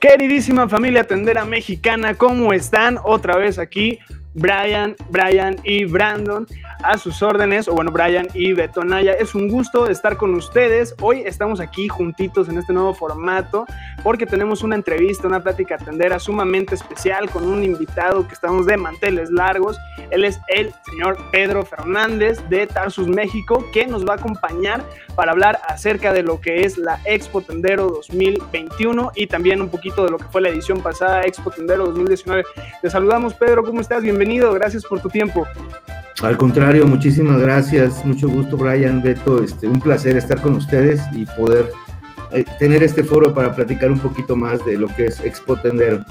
Queridísima familia tendera mexicana, ¿cómo están? Otra vez aquí Brian, Brian y Brandon a sus órdenes, o bueno, Brian y Betonaya. Es un gusto estar con ustedes. Hoy estamos aquí juntitos en este nuevo formato porque tenemos una entrevista, una plática tendera sumamente especial con un invitado que estamos de manteles largos. Él es el señor Pedro Fernández de Tarsus, México, que nos va a acompañar para hablar acerca de lo que es la Expo Tendero 2021 y también un poquito de lo que fue la edición pasada, Expo Tendero 2019. Te saludamos, Pedro, ¿cómo estás? Bienvenido, gracias por tu tiempo. Al contrario, muchísimas gracias, mucho gusto Brian, Beto, este, un placer estar con ustedes y poder eh, tener este foro para platicar un poquito más de lo que es Expo Tendero.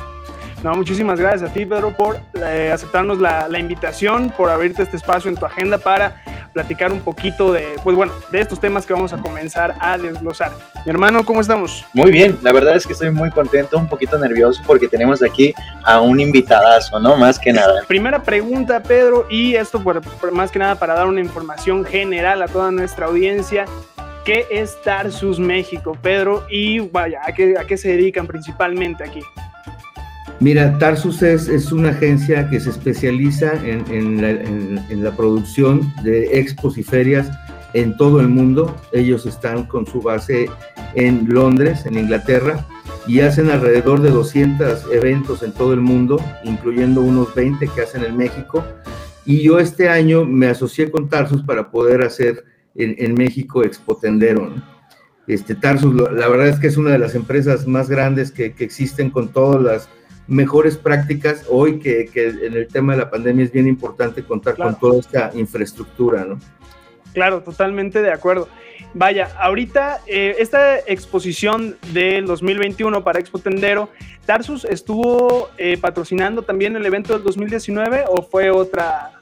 No, muchísimas gracias a ti, Pedro, por eh, aceptarnos la, la, invitación, por abrirte este espacio en tu agenda para platicar un poquito de, pues bueno, de estos temas que vamos a comenzar a desglosar. Mi hermano, ¿cómo estamos? Muy bien, la verdad es que estoy muy contento, un poquito nervioso porque tenemos aquí a un invitadazo, ¿no? Más que nada. Primera pregunta, Pedro, y esto por, por más que nada para dar una información general a toda nuestra audiencia. ¿Qué es Tarsus México, Pedro? Y vaya, ¿a qué, a qué se dedican principalmente aquí? Mira, Tarsus es, es, una agencia que se especializa en, en, la, producción de expos y ferias en todo el mundo. Ellos están con su base en Londres, en Inglaterra, y hacen alrededor de 200 eventos en todo el mundo, incluyendo unos 20 que hacen en México. Y yo este año me asocié con Tarsus para poder hacer en, México Expo Tendero. Este, Tarsus, la verdad es que es una de las empresas más grandes que, que existen con todas las mejores prácticas hoy que, que, en el tema de la pandemia es bien importante contar claro. con toda esta infraestructura, ¿no? Claro, totalmente de acuerdo. Vaya, ahorita eh, esta exposición del 2021 para Expo Tendero, ¿Tarsus estuvo eh, patrocinando también el evento del 2019 o fue otra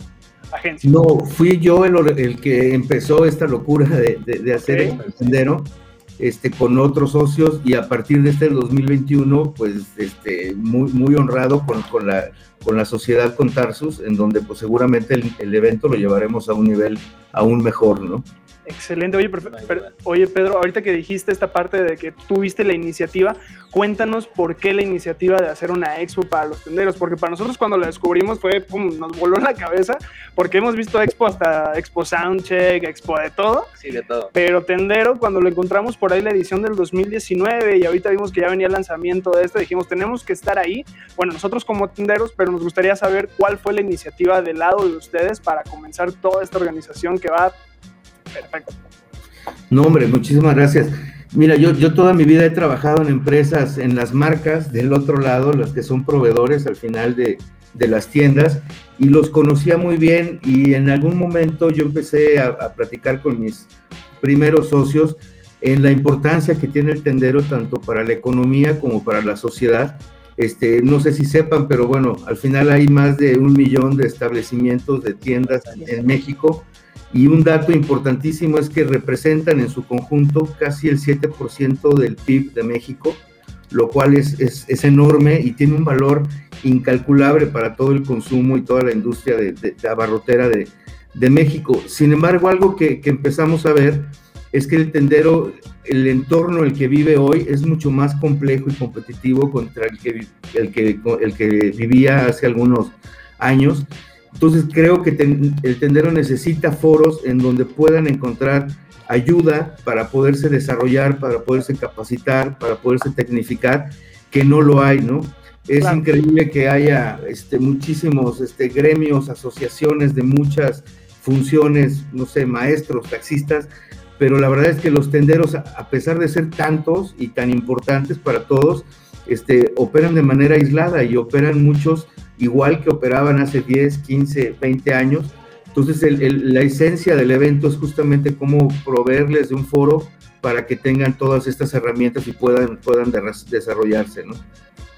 agencia? No, fui yo el, el que empezó esta locura de, de, de hacer okay. Expo Tendero este, con otros socios y a partir de este 2021, pues este, muy, muy honrado con, con, la, con la sociedad con Tarsus, en donde pues seguramente el, el, evento lo llevaremos a un nivel aún mejor, ¿no? Excelente. Oye, oye, Pedro, ahorita que dijiste esta parte de que tuviste la iniciativa, cuéntanos por qué la iniciativa de hacer una expo para los tenderos, porque para nosotros cuando la descubrimos fue, pum, nos voló la cabeza, porque hemos visto expo hasta expo soundcheck, expo de todo. Sí, de todo. Pero tendero, cuando lo encontramos por ahí la edición del 2019 y ahorita vimos que ya venía el lanzamiento de esto, dijimos, tenemos que estar ahí. Bueno, nosotros como tenderos, pero nos gustaría saber cuál fue la iniciativa del lado de ustedes para comenzar toda esta organización que va perfecto. No, hombre, muchísimas gracias. Mira, yo, yo toda mi vida he trabajado en empresas, en las marcas del otro lado, las que son proveedores al final de, de las tiendas, y los conocía muy bien y en algún momento yo empecé a, a platicar con mis primeros socios en la importancia que tiene el tendero tanto para la economía como para la sociedad. Este, no sé si sepan, pero bueno, al final hay más de un millón de establecimientos de tiendas en México y un dato importantísimo es que representan en su conjunto casi el 7% del PIB de México, lo cual es, es, es, enorme y tiene un valor incalculable para todo el consumo y toda la industria de, de, de abarrotera de, de, México. Sin embargo, algo que, que, empezamos a ver es que el tendero, el entorno en el que vive hoy es mucho más complejo y competitivo contra el que, el que, el que vivía hace algunos años entonces creo que ten, el tendero necesita foros en donde puedan encontrar ayuda para poderse desarrollar, para poderse capacitar, para poderse tecnificar, que no lo hay, ¿no? Es claro. increíble que haya este, muchísimos este, gremios, asociaciones de muchas funciones, no sé, maestros, taxistas, pero la verdad es que los tenderos, a pesar de ser tantos y tan importantes para todos, este, operan de manera aislada y operan muchos igual que operaban hace 10, 15, 20 años. Entonces, la esencia del evento es justamente cómo proveerles de un foro para que tengan todas estas herramientas y puedan, puedan desarrollarse, ¿no?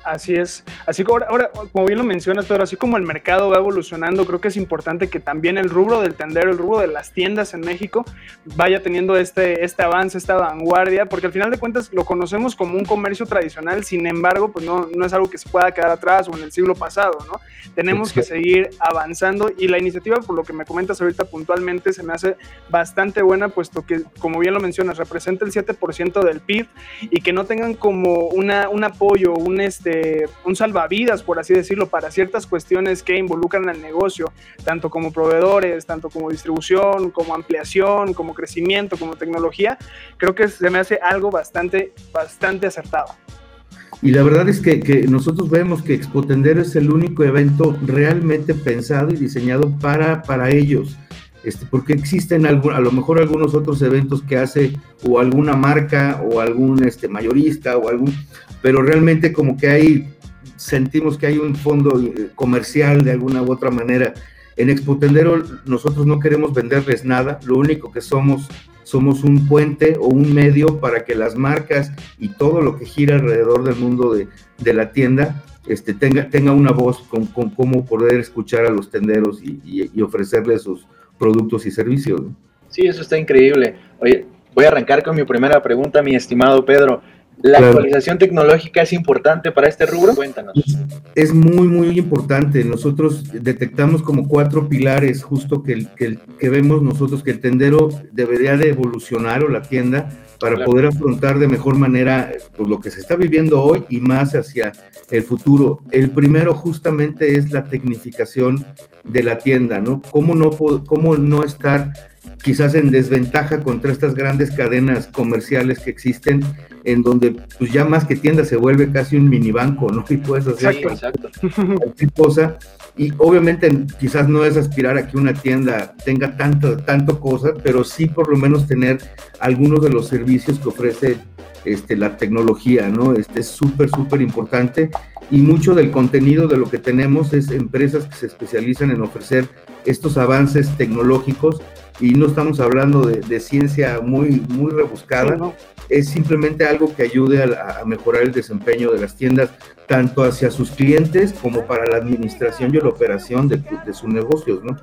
Así es. Así que ahora, ahora, como bien lo mencionas, Pedro, así como el mercado va evolucionando, creo que es importante que también el rubro del tendero, el rubro de las tiendas en México, vaya teniendo este, este avance, esta vanguardia, porque al final de cuentas lo conocemos como un comercio tradicional, sin embargo, pues no, no es algo que se pueda quedar atrás o en el siglo pasado, ¿no? Tenemos que seguir avanzando y la iniciativa, por lo que me comentas ahorita puntualmente, se me hace bastante buena, puesto que, como bien lo mencionas, representa el 7% del PIB y que no tengan como una, un apoyo, un, este, un salvavidas, por así decirlo, para ciertas cuestiones que involucran al negocio, tanto como proveedores, tanto como distribución, como ampliación, como crecimiento, como tecnología, creo que se me hace algo bastante, bastante acertado. Y la verdad es que, que, nosotros vemos que Expotendero es el único evento realmente pensado y diseñado para, para ellos. Este, porque existen a lo mejor algunos otros eventos que hace o alguna marca o algún este, mayorista o algún, pero realmente como que hay, sentimos que hay un fondo eh, comercial de alguna u otra manera. En Expotendero nosotros no queremos venderles nada, lo único que somos somos un puente o un medio para que las marcas y todo lo que gira alrededor del mundo de, de la tienda este, tenga, tenga una voz con, con, cómo poder escuchar a los tenderos y, y ofrecerles sus, productos y servicios. Sí, eso está increíble. Oye, voy a arrancar con mi primera pregunta, mi estimado Pedro. ¿La Claro. actualización tecnológica es importante para este rubro? Cuéntanos. Es muy, muy importante. Nosotros detectamos como cuatro pilares justo que, que, vemos nosotros que el tendero debería de evolucionar o la tienda para Claro. poder afrontar de mejor manera pues, lo que se está viviendo hoy y más hacia el futuro. El primero justamente es la tecnificación de la tienda, ¿no? ¿Cómo no, cómo no estar quizás en desventaja contra estas grandes cadenas comerciales que existen, en donde pues ya más que tienda se vuelve casi un mini banco, ¿no? Y puedes hacer Sí, exacto. cualquier cosa. Y obviamente quizás no es aspirar a que una tienda tenga tanto, tanto cosa, pero sí por lo menos tener algunos de los servicios que ofrece este, la tecnología, ¿no? Este es súper, súper importante. Y mucho del contenido de lo que tenemos es empresas que se especializan en ofrecer estos avances tecnológicos y no estamos hablando de, de ciencia muy, muy rebuscada, Sí, ¿no? es simplemente algo que ayude a, a mejorar el desempeño de las tiendas, tanto hacia sus clientes como para la administración y la operación de, de sus negocios, ¿no?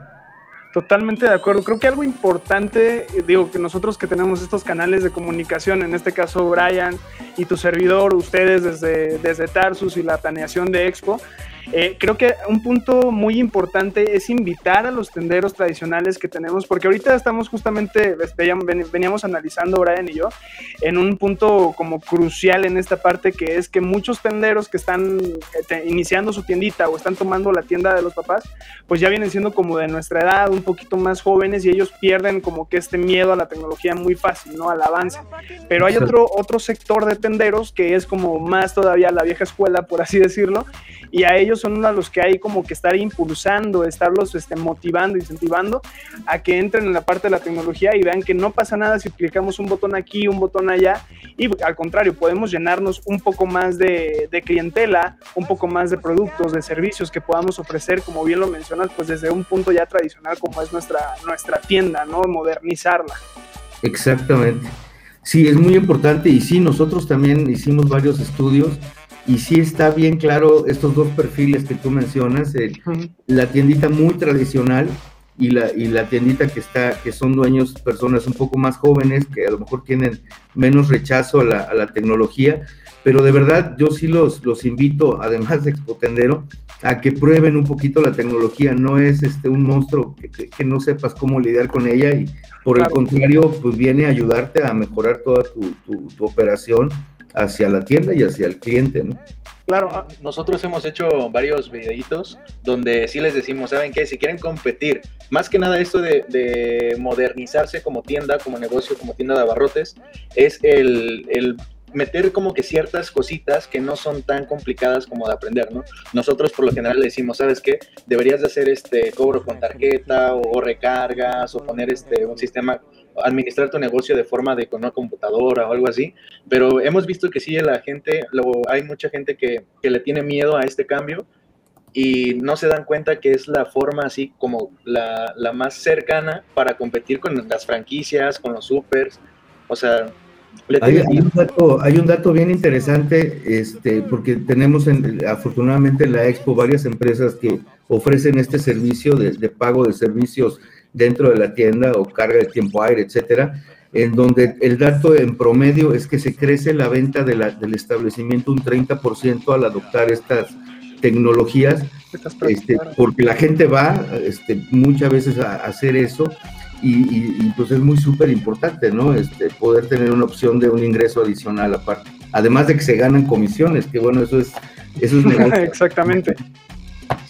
Totalmente de acuerdo. Creo que algo importante, eh, digo, que nosotros que tenemos estos canales de comunicación, en este caso Brian y tu servidor, ustedes desde, desde Tarsus y la planeación de Expo, eh, creo que un punto muy importante es invitar a los tenderos tradicionales que tenemos, porque ahorita estamos justamente, veníamos analizando Brian y yo, en un punto como crucial en esta parte, que es que muchos tenderos que están eh, iniciando su tiendita o están tomando la tienda de los papás, pues ya vienen siendo como de nuestra edad, un poquito más jóvenes y ellos pierden como que este miedo a la tecnología muy fácil, ¿no? Al avance. Pero hay otro, otro sector de tenderos que es como más todavía la vieja escuela, por así decirlo, y a ellos son de los que hay como que estar impulsando, estarlos este, motivando, incentivando a que entren en la parte de la tecnología y vean que no pasa nada si clicamos un botón aquí, un botón allá, y al contrario, podemos llenarnos un poco más de, de clientela, un poco más de productos, de servicios que podamos ofrecer, como bien lo mencionas, pues desde un punto ya tradicional como es nuestra, nuestra tienda, ¿no? Modernizarla. Exactamente. Sí, es muy importante y sí, nosotros también hicimos varios estudios y sí está bien claro estos dos perfiles que tú mencionas, el- la tiendita muy tradicional y la, y la tiendita que está, que son dueños personas un poco más jóvenes que a lo mejor tienen menos rechazo a la, a la tecnología, pero de verdad yo sí los, los invito, además de Expotendero, a que prueben un poquito la tecnología, no es este un monstruo que, que- que no sepas cómo lidiar con ella y por Claro. el contrario, pues viene a ayudarte a mejorar toda tu, tu- tu operación hacia la tienda y hacia el cliente, ¿no? Claro, ah, Nosotros hemos hecho varios videitos donde sí les decimos, ¿saben qué? Si quieren competir, más que nada esto de, de modernizarse como tienda, como negocio, como tienda de abarrotes, es el, meter como que ciertas cositas que no son tan complicadas como de aprender, ¿no? Nosotros por lo general le decimos, ¿sabes qué? Deberías de hacer este cobro con tarjeta o, recargas o poner este un sistema administrar tu negocio de forma de con una computadora o algo así, pero hemos visto que sí, la gente, luego hay mucha gente que, que le tiene miedo a este cambio y no se dan cuenta que es la forma así como la, la más cercana para competir con las franquicias, con los supers. O sea, Hay, un dato, hay, un dato, bien interesante, este, porque tenemos en, afortunadamente en la Expo varias empresas que ofrecen este servicio de, de, pago de servicios dentro de la tienda o carga de tiempo aire, etcétera, en donde el dato en promedio es que se crece la venta de la, del establecimiento un 30% al adoptar estas tecnologías, este, porque la gente va este, muchas veces a, hacer eso y, pues es muy súper importante, ¿no? Este, poder tener una opción de un ingreso adicional aparte. Además de que se ganan comisiones, que bueno, eso es, eso es Exactamente.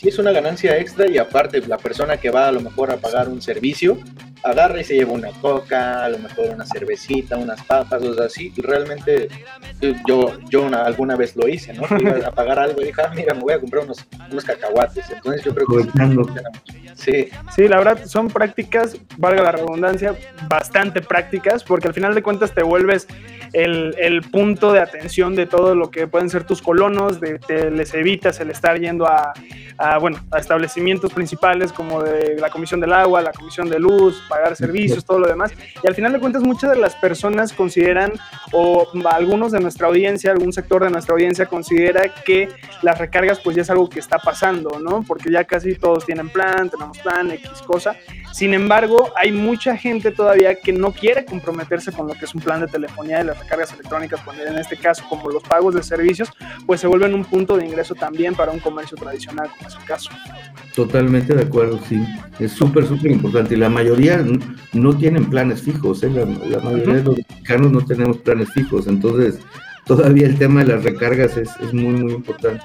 Es una ganancia extra y aparte la persona que va a lo mejor a pagar un servicio, agarra y se lleva una coca, a lo mejor una cervecita, unas papas, o sea, así. Realmente yo, yo alguna vez lo hice, ¿no? Iba a pagar algo y dije, ah, mira, me voy a comprar unos, unos cacahuates. Entonces yo creo que sí. Sí, la verdad son prácticas, valga la redundancia, bastante prácticas, porque al final de cuentas te vuelves el, el punto de atención de todo lo que pueden ser tus colonos, de, te les evitas el estar yendo a, a, bueno, a establecimientos principales como de la Comisión del Agua, la Comisión de Luz, pagar servicios, todo lo demás. Y al final de cuentas, muchas de las personas consideran, o algunos de nuestra audiencia, algún sector de nuestra audiencia considera que las recargas pues ya es algo que está pasando, ¿no? Porque ya casi todos tienen plan, tenemos plan, X cosa. Sin embargo, hay mucha gente todavía que no quiere comprometerse con lo que es un plan de telefonía y las recargas electrónicas, cuando en este caso, como los pagos de servicios, pues se vuelven un punto de ingreso también para un comercio tradicional, como es el caso. Totalmente de acuerdo, sí. Es súper, súper importante. Y la mayoría no tienen planes fijos, ¿eh? la, mayoría de los mexicanos no tenemos planes fijos. Entonces, todavía el tema de las recargas es, es muy, muy importante.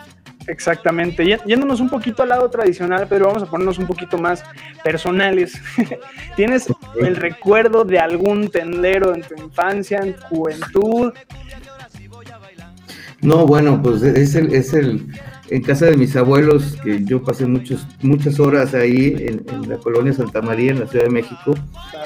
Exactamente. Yéndonos un poquito al lado tradicional, pero vamos a ponernos un poquito más personales. ¿Tienes el recuerdo de algún tendero en tu infancia, en tu juventud? No, bueno, pues es el, es el, en casa de mis abuelos, que yo pasé muchos, muchas horas ahí en, la colonia Santa María, en la Ciudad de México,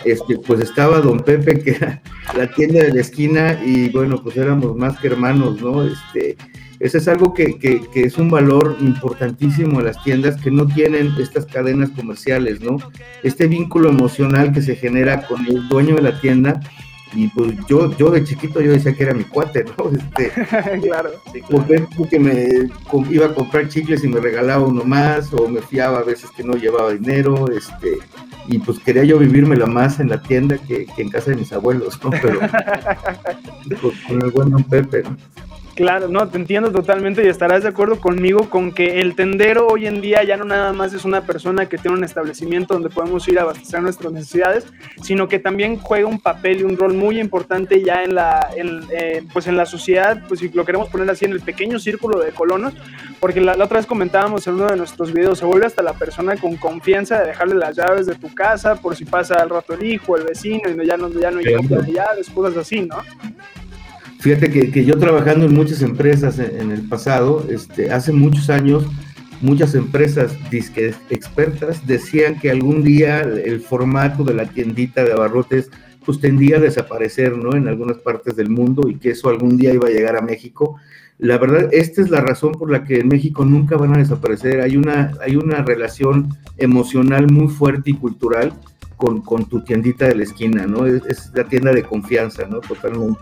este, pues estaba don Pepe, que era la tienda de la esquina, y bueno, pues éramos más que hermanos, ¿no? Este, eso es algo que, que, es un valor importantísimo en las tiendas que no tienen estas cadenas comerciales, ¿no? Este vínculo emocional que se genera con el dueño de la tienda, y pues yo, yo de chiquito yo decía que era mi cuate, ¿no? Este, claro. Porque me iba a comprar chicles y me regalaba uno más, o me fiaba a veces que no llevaba dinero, este, y pues quería yo vivírmela más en la tienda que, en casa de mis abuelos, ¿no? Pero pues, con el buen don Pepe, ¿no? Claro, no, te entiendo totalmente y estarás de acuerdo conmigo con que el tendero hoy en día ya no nada más es una persona que tiene un establecimiento donde podemos ir a abastecer nuestras necesidades, sino que también juega un papel y un rol muy importante ya en la, eh, pues en la sociedad, pues si lo queremos poner así, en el pequeño círculo de colonos, porque la, otra vez comentábamos en uno de nuestros videos, se vuelve hasta la persona con confianza de dejarle las llaves de tu casa por si pasa al rato el hijo, el vecino, y ya no, ya no hay llaves, cosas así, ¿no? Fíjate que, yo trabajando en muchas empresas en, el pasado, este, hace muchos años, muchas empresas disque expertas decían que algún día el formato de la tiendita de abarrotes pues tendía desaparecer, ¿no? En algunas partes del mundo y que eso algún día iba a llegar a México. La verdad, esta es la razón por la que en México nunca van a desaparecer. Hay una, hay una relación emocional muy fuerte y cultural con, con tu tiendita de la esquina, ¿no? Es, es la tienda de confianza, ¿no? Totalmente.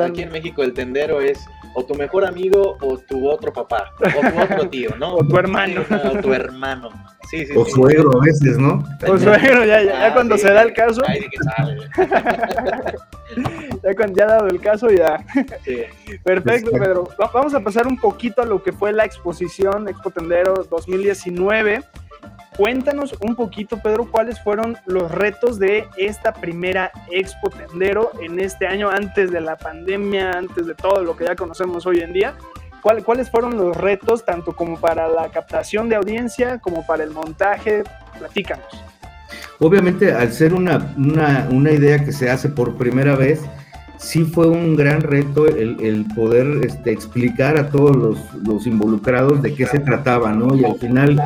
Aquí en México el tendero es o tu mejor amigo o tu otro papá, o tu otro tío, ¿no? o tu hermano. O tu hermano. Sí, sí, o suegro a veces, ¿no? O suegro, ya, ya, ah, cuando se da el caso. Ahí que sale. ya cuando ya ha dado el caso, ya. Perfecto, Pedro. Vamos a pasar un poquito a lo que fue la exposición Expo Tendero 2019. Cuéntanos un poquito, Pedro, cuáles fueron los retos de esta primera Expo Tendero en este año, antes de la pandemia, antes de todo lo que ya conocemos hoy en día. ¿Cuáles fueron los retos, tanto como para la captación de audiencia, como para el montaje? Platícanos. Obviamente, al ser una, una, idea que se hace por primera vez, sí fue un gran reto el, poder este, explicar a todos los, los, involucrados de qué se trataba, ¿no? Y al final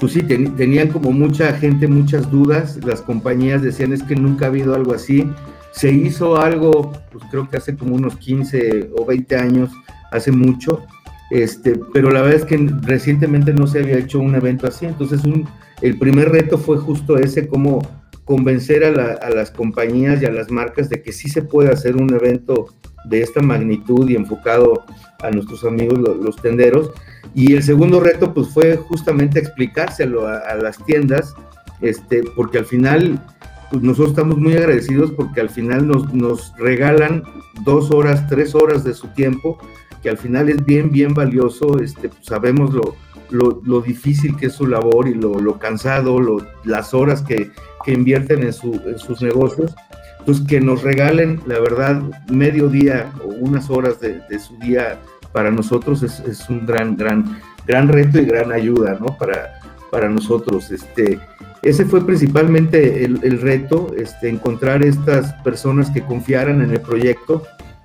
pues sí, tenían como mucha gente muchas dudas, las compañías decían es que nunca ha habido algo así, se hizo algo, pues creo que hace como unos 15 o 20 años, hace mucho, este, pero la verdad es que recientemente no se había hecho un evento así, entonces un, el primer reto fue justo ese, cómo, convencer a, la- a las compañías y a las marcas de que sí se puede hacer un evento de esta magnitud y enfocado a nuestros amigos lo- los tenderos. Y el segundo reto pues fue justamente explicárselo a, a las tiendas, este, porque al final pues nosotros estamos muy agradecidos porque al final nos, nos regalan dos horas, tres horas de su tiempo, que al final es bien, bien valioso. Este, pues, sabemos lo, lo, lo difícil que es su labor y lo, lo cansado, lo- las horas que, que invierten en, su, en sus negocios. Entonces, que nos regalen, la verdad, medio día o unas horas de, de su día para nosotros es, es un gran, gran, gran reto y gran ayuda, ¿no? Para, para nosotros. Este, ese fue principalmente el, el reto, este, encontrar estas personas que confiaran en el proyecto.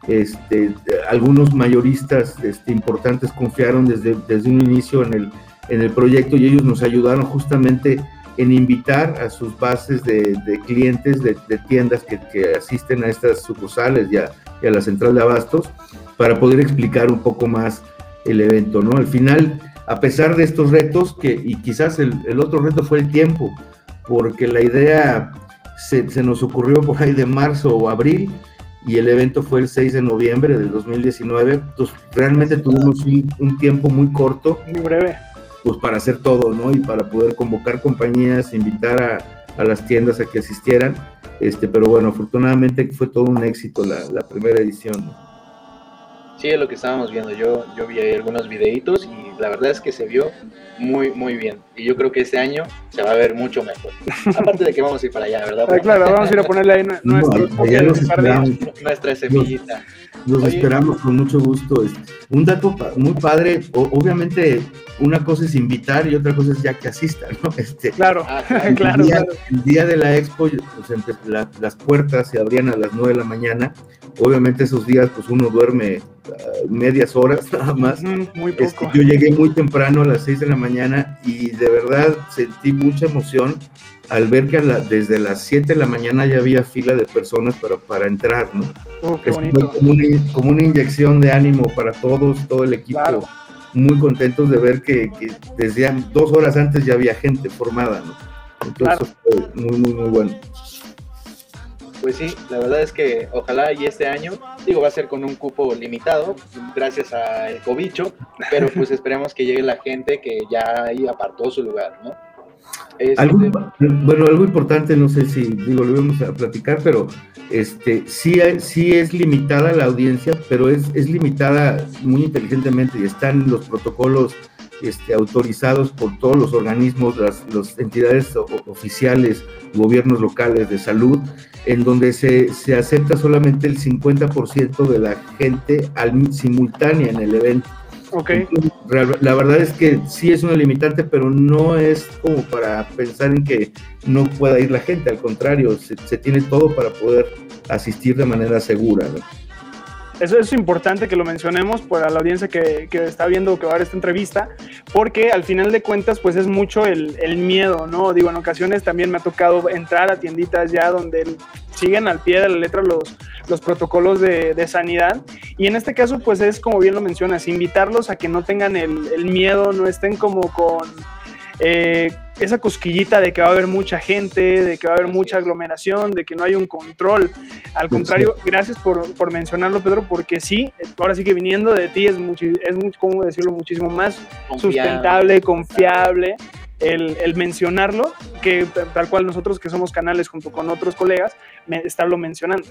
Este, algunos mayoristas este, importantes confiaron desde, desde un inicio en el, en el proyecto y ellos nos ayudaron justamente en invitar a sus bases de, de clientes de, tiendas que, que, asisten a estas sucursales y a, y a, la central de abastos para poder explicar un poco más el evento, ¿no? Al final, a pesar de estos retos, que, y quizás el, el otro reto fue el tiempo, porque la idea se, se, nos ocurrió por ahí de marzo o abril y el evento fue el 6 de noviembre del 2019, entonces realmente tuvimos un, un tiempo muy corto. Muy breve pues para hacer todo, ¿no? Y para poder convocar compañías, invitar a, a, las tiendas a que asistieran. Este, pero bueno, afortunadamente fue todo un éxito la, la primera edición. ¿no? Sí, es lo que estábamos viendo. Yo, yo vi ahí algunos videitos y la verdad es que se vio muy, muy bien. Y yo creo que este año se va a ver mucho mejor. Aparte de que vamos a ir para allá, ¿verdad? Ah, claro, vamos a ir a ponerle ahí nuestro, no, allá nuestra semillita. Nos Oye, esperamos con mucho gusto. Un dato muy padre, obviamente una cosa es invitar y otra cosa es ya que asistan, ¿no? Este, claro, ah, el, claro, día, claro. el día de la expo, pues, la, las puertas se abrían a las 9 de la mañana. Obviamente esos días, pues uno duerme uh, medias horas nada más. Mm, muy poco. Este, yo llegué muy temprano a las 6 de la mañana y de verdad sentí mucha emoción al ver que la, desde las 7 de la mañana ya había fila de personas para, para entrar, ¿no? Oh, qué bonito. Como una, como una, inyección de ánimo para todos, todo el equipo. Claro. Muy contentos de ver que, que, desde dos horas antes ya había gente formada, ¿no? Entonces claro. fue muy, muy, muy bueno. Pues sí, la verdad es que ojalá y este año, digo, va a ser con un cupo limitado, gracias al cobicho, pero pues esperemos que llegue la gente que ya ahí apartó su lugar, ¿no? Este... Algo, bueno, algo importante, no sé si digo, lo íbamos a platicar, pero este sí, sí es limitada la audiencia, pero es, es limitada muy inteligentemente y están los protocolos este, autorizados por todos los organismos, las, las entidades oficiales, gobiernos locales de salud, en donde se, se acepta solamente el 50% de la gente al, simultánea en el evento. Okay. La verdad es que sí es una limitante, pero no es como para pensar en que no pueda ir la gente, al contrario, se, se tiene todo para poder asistir de manera segura. ¿no? Eso es importante que lo mencionemos para la audiencia que, que, está viendo que va a ver esta entrevista, porque al final de cuentas, pues es mucho el, el, miedo, ¿no? Digo, en ocasiones también me ha tocado entrar a tienditas ya donde siguen al pie de la letra los, los protocolos de, de, sanidad. Y en este caso, pues es como bien lo mencionas, invitarlos a que no tengan el, el miedo, no estén como con eh, esa cosquillita de que va a haber mucha gente, de que va a haber mucha aglomeración, de que no hay un control. Al contrario, gracias por, por mencionarlo, Pedro, porque sí, ahora sí que viniendo de ti es, mucho, es mucho, ¿cómo decirlo? muchísimo más confiable, sustentable, confiable. El, mencionarlo, que tal cual nosotros que somos canales junto con otros colegas, me, estarlo mencionando.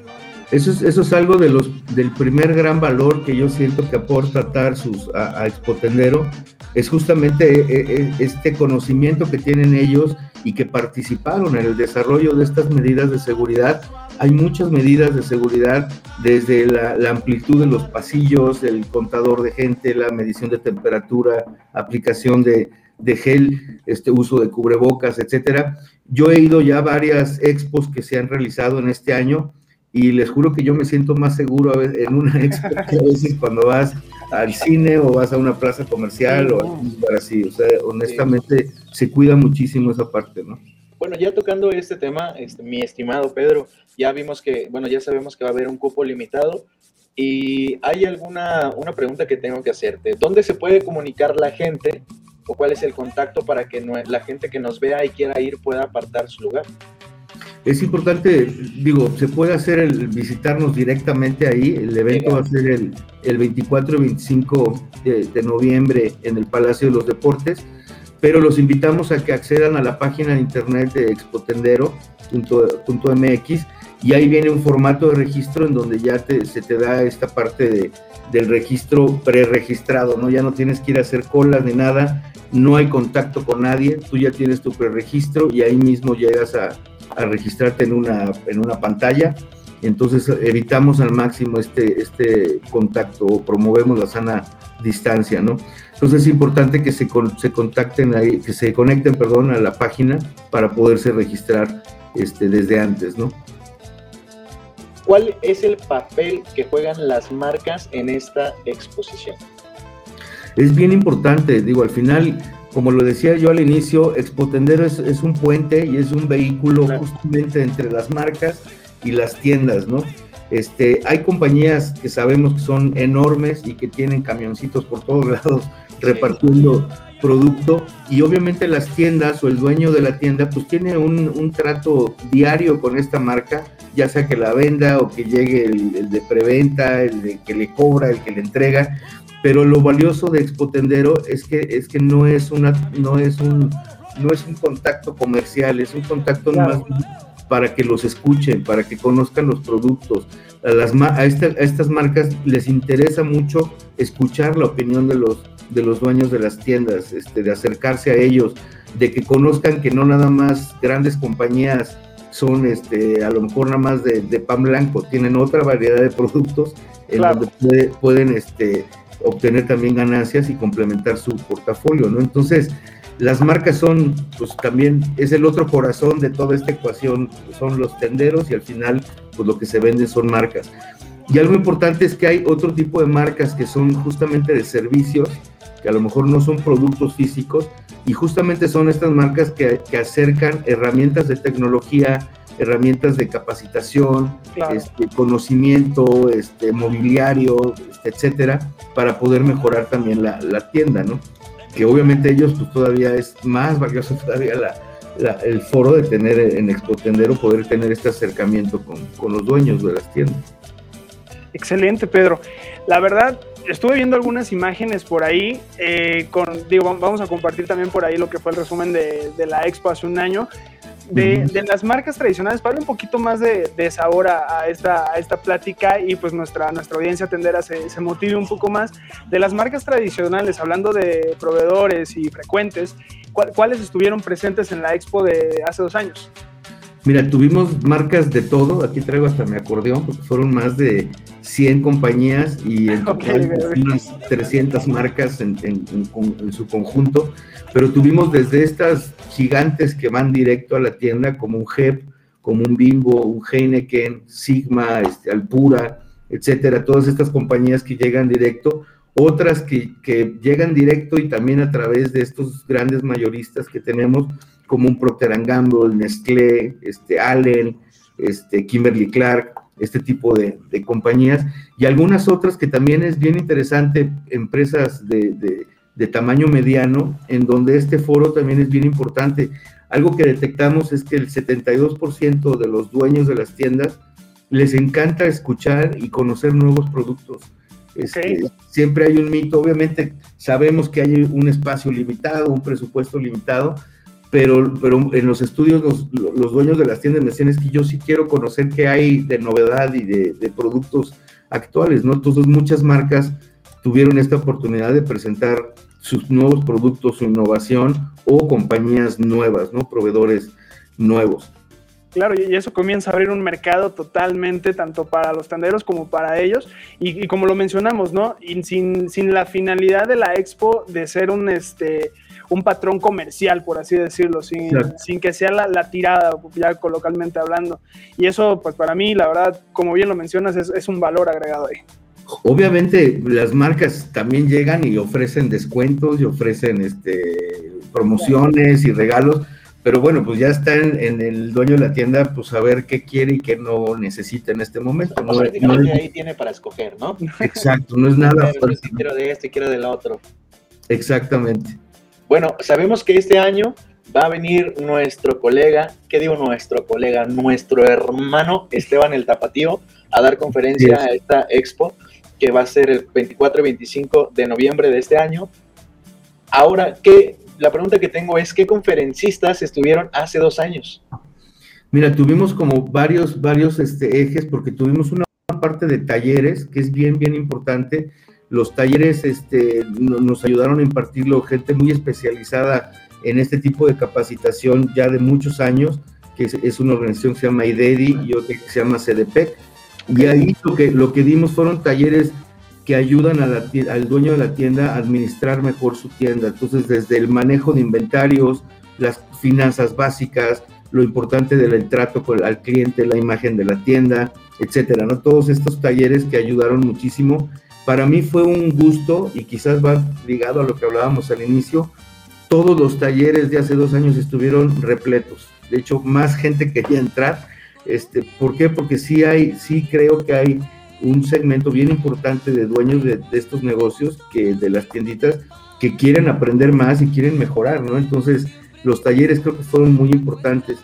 Eso es, eso es algo de los, del primer gran valor que yo siento que aporta Tarsus a, a Expotendero, es justamente este conocimiento que tienen ellos y que participaron en el desarrollo de estas medidas de seguridad. Hay muchas medidas de seguridad, desde la, amplitud de los pasillos, el contador de gente, la medición de temperatura, aplicación de, de gel, este uso de cubrebocas, etcétera. Yo he ido ya a varias expos que se han realizado en este año y les juro que yo me siento más seguro en una expo que a veces cuando vas al cine o vas a una plaza comercial o lugar así. O sea, honestamente se cuida muchísimo esa parte, ¿no? Bueno, ya tocando este tema, este, mi estimado Pedro, ya vimos que, bueno, ya sabemos que va a haber un cupo limitado y hay alguna una pregunta que tengo que hacerte. ¿Dónde se puede comunicar la gente o cuál es el contacto para que no, la gente que nos vea y quiera ir pueda apartar su lugar? es importante, digo, se puede hacer el visitarnos directamente ahí. El evento va a ser el, el 24 y 25 de, de, noviembre en el Palacio de los Deportes, pero los invitamos a que accedan a la página de internet de expotendero.mx y ahí viene un formato de registro en donde ya se te da esta parte de, del registro preregistrado, ¿no? Ya no tienes que ir a hacer colas ni nada, no hay contacto con nadie, tú ya tienes tu preregistro y ahí mismo llegas a a registrarte en una, en una pantalla. Entonces evitamos al máximo este, este contacto o promovemos la sana distancia, ¿no? Entonces es importante que se, se contacten ahí, que se conecten, perdón, a la página para poderse registrar este, desde antes, ¿no? ¿Cuál es el papel que juegan las marcas en esta exposición? Es bien importante, digo, al final como lo decía yo al inicio, Expotendero es, es un puente y es un vehículo justamente entre las marcas y las tiendas, ¿no? Este, hay compañías que sabemos que son enormes y que tienen camioncitos por todos lados repartiendo producto y obviamente las tiendas o el dueño de la tienda pues tiene un, un, trato diario con esta marca, ya sea que la venda o que llegue el, el de preventa, el de que le cobra, el que le entrega, pero lo valioso de Expotendero es que, es que no, es una, no, es un, no es un contacto comercial, es un contacto claro. más para que los escuchen, para que conozcan los productos. A, las, a, esta, a, estas marcas les interesa mucho escuchar la opinión de los, de los dueños de las tiendas, este, de acercarse a ellos, de que conozcan que no nada más grandes compañías son este, a lo mejor nada más de, de pan blanco, tienen otra variedad de productos en claro. donde puede, pueden este, obtener también ganancias y complementar su portafolio, ¿no? Entonces, las marcas son, pues también es el otro corazón de toda esta ecuación, son los tenderos y al final, pues lo que se venden son marcas. Y algo importante es que hay otro tipo de marcas que son justamente de servicios, que a lo mejor no son productos físicos, y justamente son estas marcas que, que acercan herramientas de tecnología, herramientas de capacitación, claro. este, conocimiento, este, mobiliario, este, etcétera, para poder mejorar también la, la, tienda, ¿no? Que obviamente ellos, pues todavía es más valioso todavía la, el foro de tener en Expotendero, poder tener este acercamiento con, con los dueños de las tiendas. Excelente, Pedro. La verdad, estuve viendo algunas imágenes por ahí, eh, con, digo, vamos a compartir también por ahí lo que fue el resumen de, de la expo hace un año, de, de, las marcas tradicionales, para un poquito más de, de sabor a, a, esta, a esta plática y pues nuestra, nuestra audiencia tendera se, se motive un poco más, de las marcas tradicionales, hablando de proveedores y frecuentes, ¿cuáles estuvieron presentes en la expo de hace dos años? Mira, tuvimos marcas de todo, aquí traigo hasta mi acordeón, porque fueron más de 100 compañías y en total okay, unas 300 marcas en, en, en, en, su conjunto, pero tuvimos desde estas gigantes que van directo a la tienda, como un JEP, como un Bimbo, un Heineken, Sigma, este, Alpura, etcétera, todas estas compañías que llegan directo, otras que, que llegan directo y también a través de estos grandes mayoristas que tenemos, como un Procter Gamble, Nestlé, este, Allen, este, Kimberly Clark, este tipo de, de, compañías, y algunas otras que también es bien interesante, empresas de, de, de, tamaño mediano, en donde este foro también es bien importante. Algo que detectamos es que el 72% de los dueños de las tiendas les encanta escuchar y conocer nuevos productos. Este, okay. Siempre hay un mito, obviamente sabemos que hay un espacio limitado, un presupuesto limitado, pero, pero en los estudios los, los, dueños de las tiendas me decían es que yo sí quiero conocer qué hay de novedad y de, productos actuales, ¿no? Entonces muchas marcas tuvieron esta oportunidad de presentar sus nuevos productos, su innovación o compañías nuevas, ¿no? Proveedores nuevos. Claro, y eso comienza a abrir un mercado totalmente, tanto para los tenderos como para ellos. Y, y como lo mencionamos, ¿no? Y sin, sin la finalidad de la expo de ser un, este, un patrón comercial, por así decirlo, sin, claro. sin que sea la, la, tirada, ya colocalmente hablando. Y eso, pues para mí, la verdad, como bien lo mencionas, es, es un valor agregado ahí. Obviamente las marcas también llegan y ofrecen descuentos y ofrecen este, promociones y regalos, pero bueno, pues ya está en, en, el dueño de la tienda, pues saber qué quiere y qué no necesita en este momento. No, no, no es... ahí tiene para escoger, ¿no? Exacto, no es nada. Quiero, quiero de este, quiero del otro. Exactamente. Bueno, sabemos que este año va a venir nuestro colega, ¿qué digo nuestro colega? Nuestro hermano Esteban el Tapatío a dar conferencia a esta expo que va a ser el 24 y 25 de noviembre de este año. Ahora, ¿qué, la pregunta que tengo es, ¿qué conferencistas estuvieron hace dos años? Mira, tuvimos como varios, varios este, ejes porque tuvimos una parte de talleres que es bien, bien importante. Los talleres este, nos ayudaron a impartirlo gente muy especializada en este tipo de capacitación ya de muchos años, que es, una organización que se llama IDEDI y otra que se llama CDPEC. Y ahí lo que, lo que dimos fueron talleres que ayudan al dueño de la tienda a administrar mejor su tienda. Entonces, desde el manejo de inventarios, las finanzas básicas, lo importante del trato con, al cliente, la imagen de la tienda, etcétera, ¿no? Todos estos talleres que ayudaron muchísimo. Para mí fue un gusto y quizás va ligado a lo que hablábamos al inicio. Todos los talleres de hace dos años estuvieron repletos. De hecho, más gente quería entrar. Este, ¿Por qué? Porque sí hay, sí creo que hay un segmento bien importante de dueños de, estos negocios, que de las tienditas, que quieren aprender más y quieren mejorar, ¿no? Entonces, los talleres creo que fueron muy importantes.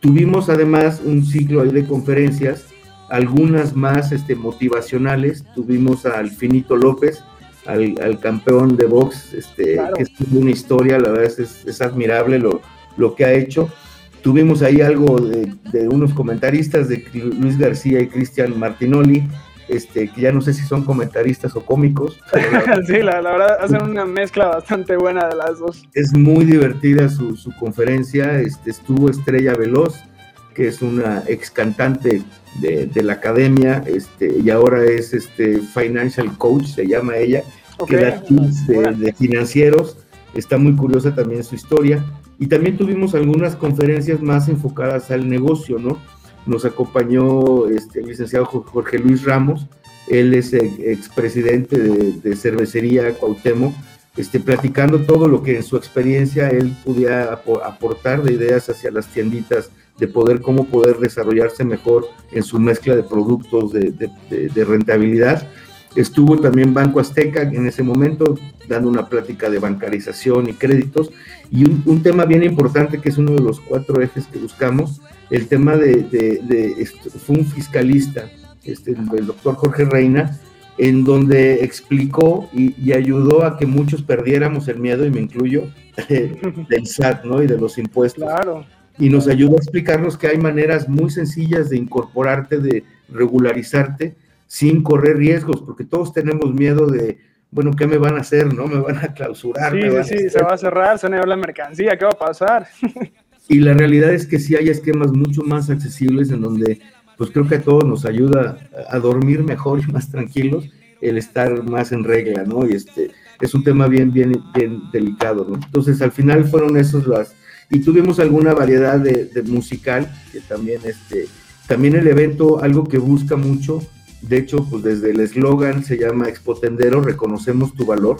Tuvimos además un ciclo ahí de conferencias, algunas más este, motivacionales. Tuvimos al Finito López, al, campeón de box, este, que es una historia, la verdad es, es admirable lo, lo que ha hecho. Tuvimos ahí algo de, de, unos comentaristas de Luis García y Cristian Martinoli, este, que ya no sé si son comentaristas o cómicos. sí, la, verdad hacen una mezcla bastante buena de las dos. Es muy divertida su, conferencia, este, estuvo Estrella Veloz, que es una ex cantante de, la academia, este, y ahora es este financial coach, se llama ella, que da tips de, financieros, está muy curiosa también su historia, y también tuvimos algunas conferencias más enfocadas al negocio, ¿no? nos acompañó este, el licenciado Jorge Luis Ramos, él es expresidente de, de Cervecería Cuauhtémoc, este, platicando todo lo que en su experiencia él podía aportar de ideas hacia las tienditas, de poder, cómo poder desarrollarse mejor en su mezcla de productos de, de rentabilidad. Estuvo también Banco Azteca en ese momento dando una plática de bancarización y créditos. Y un, tema bien importante que es uno de los cuatro ejes que buscamos el tema de, fue un fiscalista, este, el doctor Jorge Reina, en donde explicó y, ayudó a que muchos perdiéramos el miedo, y me incluyo, del SAT, ¿no? Y de los impuestos. Claro. Y nos ayudó a explicarnos que hay maneras muy sencillas de incorporarte, de regularizarte, sin correr riesgos, porque todos tenemos miedo de, bueno, ¿qué me van a hacer? ¿No? ¿Me van a clausurar? Sí, sí, se va a cerrar, se va a la mercancía, ¿qué va a pasar? Y la realidad es que sí hay esquemas mucho más accesibles en donde, pues creo que a todos nos ayuda a dormir mejor y más tranquilos el estar más en regla, ¿no? Y este es un tema bien, bien, bien delicado, ¿no? Entonces, al final fueron esos las... Y tuvimos alguna variedad de, musical, que también, este, también el evento, algo que busca mucho, de hecho, pues desde el eslogan se llama Expotendero, reconocemos tu valor.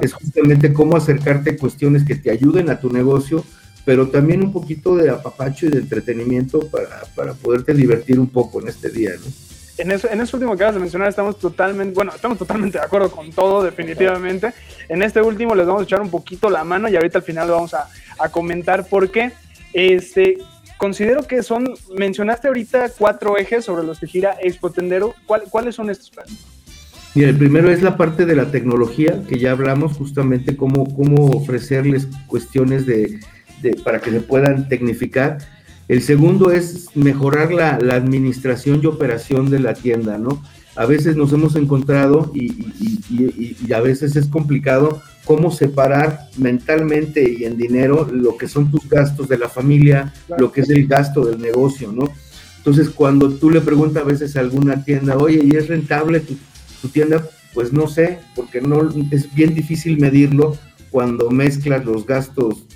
Es justamente cómo acercarte a cuestiones que te ayuden a tu negocio, pero también un poquito de apapacho y de entretenimiento para, para poderte divertir un poco en este día, ¿no? En eso, último que acabas de mencionar estamos totalmente, bueno, estamos totalmente de acuerdo con todo, definitivamente. En este último les vamos a echar un poquito la mano y ahorita al final lo vamos a, comentar por qué. Este, considero que son, mencionaste ahorita cuatro ejes sobre los que gira Expo Tendero. ¿Cuáles son estos? Mira, el primero es la parte de la tecnología, que ya hablamos justamente cómo, cómo ofrecerles cuestiones de, para que se puedan tecnificar. El segundo es mejorar la, administración y operación de la tienda, ¿no? A veces nos hemos encontrado y, a veces es complicado cómo separar mentalmente y en dinero lo que son tus gastos de la familia, lo que es el gasto del negocio, ¿no? Entonces, cuando tú le preguntas a veces a alguna tienda, oye, ¿y es rentable tu, tu tienda? Pues no sé, porque no es bien difícil medirlo cuando mezclas los gastos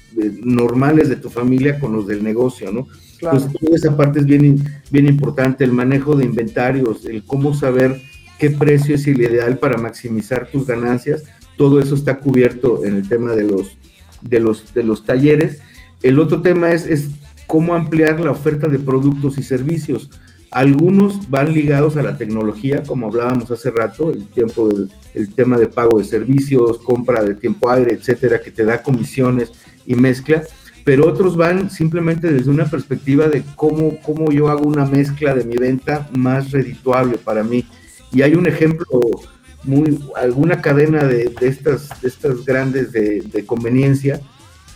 normales de tu familia con los del negocio, ¿no? Entonces, toda esa parte es bien, bien importante, el manejo de inventarios, el cómo saber qué precio es el ideal para maximizar tus ganancias, todo eso está cubierto en el tema de los, de los, de los talleres. El otro tema es, es cómo ampliar la oferta de productos y servicios. Algunos van ligados a la tecnología, como hablábamos hace rato, el tiempo del el tema de pago de servicios, compra de tiempo aire, etcétera, que te da comisiones y mezcla, pero otros van simplemente desde una perspectiva de cómo, cómo yo hago una mezcla de mi venta más redituable para mí. Y hay un ejemplo muy, alguna cadena de, estas, de estas grandes de, conveniencia,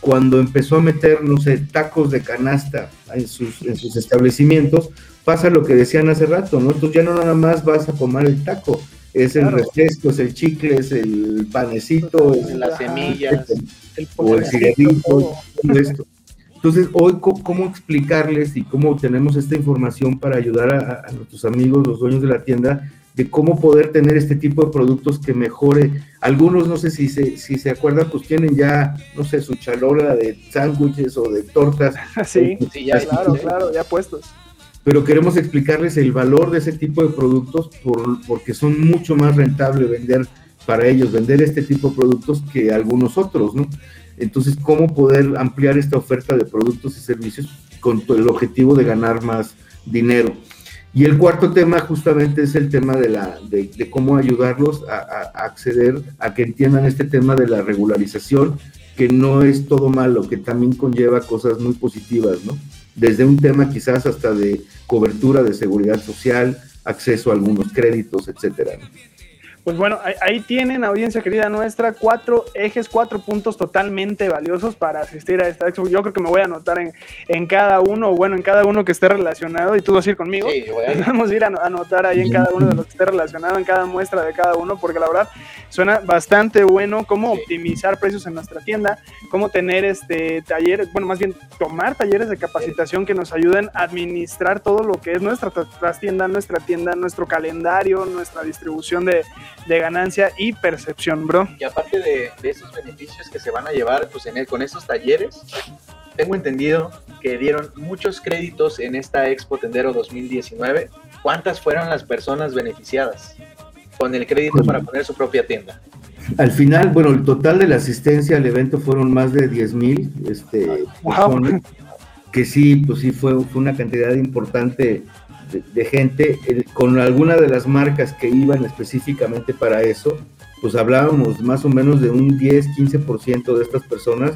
cuando empezó a meter, no sé, tacos de canasta en sus, en sus establecimientos, pasa lo que decían hace rato, ¿no? Tú ya no nada más vas a comer el taco, es el refresco, es el chicle, es el panecito, es las semillas, el, o el cigarrito, todo esto. Entonces, hoy, ¿cómo explicarles y cómo tenemos esta información para ayudar a, a, nuestros amigos, los dueños de la tienda, de cómo poder tener este tipo de productos que mejore? Algunos, no sé si se, si se acuerdan, pues tienen ya, no sé, su chalola de sándwiches o de tortas. Sí, sí ya, claro, claro, ya puestos pero queremos explicarles el valor de ese tipo de productos por, porque son mucho más rentable vender para ellos, vender este tipo de productos que algunos otros, ¿no? Entonces, ¿cómo poder ampliar esta oferta de productos y servicios con el objetivo de ganar más dinero? Y el cuarto tema justamente es el tema de, la, de, cómo ayudarlos a, acceder a que entiendan este tema de la regularización, que no es todo malo, que también conlleva cosas muy positivas, ¿no? Desde un tema quizás hasta de cobertura de seguridad social, acceso a algunos créditos, etcétera. Pues bueno, ahí, tienen, audiencia querida nuestra, cuatro ejes, cuatro puntos totalmente valiosos para asistir a esta expo. Yo creo que me voy a anotar en, en cada uno, o bueno, en cada uno que esté relacionado, y tú vas a ir conmigo. Sí, Vamos a ir a anotar ahí en cada uno de los que esté relacionado, en cada muestra de cada uno, porque la verdad suena bastante bueno cómo optimizar precios en nuestra tienda, cómo tener este talleres, bueno, más bien tomar talleres de capacitación que nos ayuden a administrar todo lo que es nuestra tienda, nuestra tienda, nuestro calendario, nuestra distribución de de ganancia y percepción, bro. Y aparte de, esos beneficios que se van a llevar pues, en con esos talleres, tengo entendido que dieron muchos créditos en esta Expo Tendero 2019. ¿Cuántas fueron las personas beneficiadas con el crédito para poner su propia tienda? Al final, bueno, el total de la asistencia al evento fueron más de 10 mil este, que sí, pues sí fue, fue una cantidad importante de, gente con alguna de las marcas que iban específicamente para eso, pues hablábamos más o menos de un 10, 15% de estas personas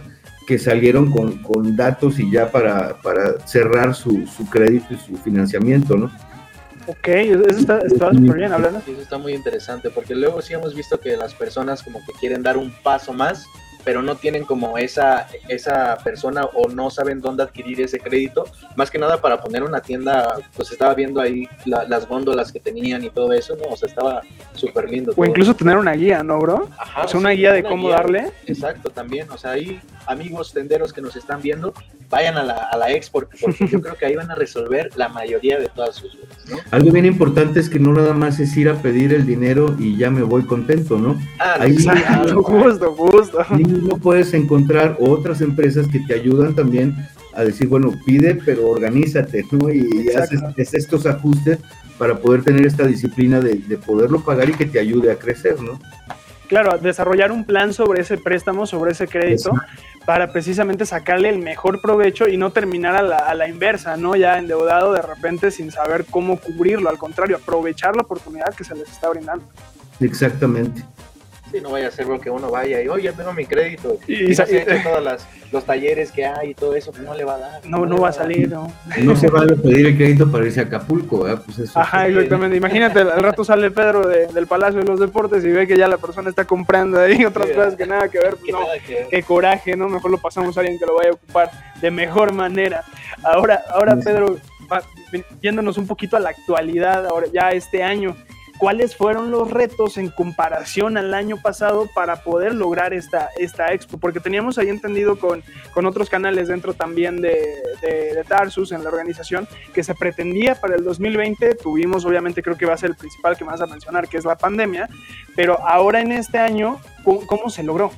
que salieron con, con datos y ya para, para cerrar su, su, crédito y su financiamiento, ¿no? Ok, eso está súper bien hablando. Eso está muy interesante, porque luego sí hemos visto que las personas como que quieren dar un paso más pero no tienen como esa, esa persona o no saben dónde adquirir ese crédito. Más que nada para poner una tienda, pues estaba viendo ahí las góndolas que tenían y todo eso, ¿no? O sea, estaba súper lindo. O incluso tener una guía, ¿no, bro? Ajá. O sea, una guía de cómo darle. Exacto, también. O sea, ahí amigos tenderos que nos están viendo, vayan a la, a la expo, porque yo creo que ahí van a resolver la mayoría de todas sus dudas. ¿no? Algo bien importante es que no nada más es ir a pedir el dinero y ya me voy contento, ¿no? Ah, ahí, justo, justo. Ahí mismo puedes encontrar otras empresas que te ayudan también a decir, bueno, pide, pero organízate, ¿no? Y haces, estos ajustes para poder tener esta disciplina de, de poderlo pagar y que te ayude a crecer, ¿no? Claro, desarrollar un plan sobre ese préstamo, sobre ese crédito, para precisamente sacarle el mejor provecho y no terminar a la, a la, inversa, ¿no? Ya endeudado de repente sin saber cómo cubrirlo, al contrario, aprovechar la oportunidad que se les está brindando. Exactamente. Sí, no vaya a ser que uno vaya y, oye, ya tengo mi crédito. Y, se ha hecho todos los talleres que hay y todo eso, pues no le va a dar. No, no, va a salir, no. No se va a pedir el crédito para irse a Acapulco, ¿verdad? Pues eso Ajá, exactamente. Imagínate, al rato sale Pedro del Palacio de los Deportes y ve que ya la persona está comprando ahí otras cosas que nada que ver. Pues no, qué coraje, ¿no? Mejor lo pasamos a alguien que lo vaya a ocupar de mejor manera. Ahora, ahora Pedro, yéndonos un poquito a la actualidad, ahora ya este año cuáles fueron los retos en comparación al año pasado para poder lograr esta, esta expo, porque teníamos ahí entendido con, con otros canales dentro también de, de, Tarsus en la organización que se pretendía para el 2020, tuvimos obviamente creo que va a ser el principal que vas a mencionar, que es la pandemia, pero ahora en este año, ¿cómo, se logró?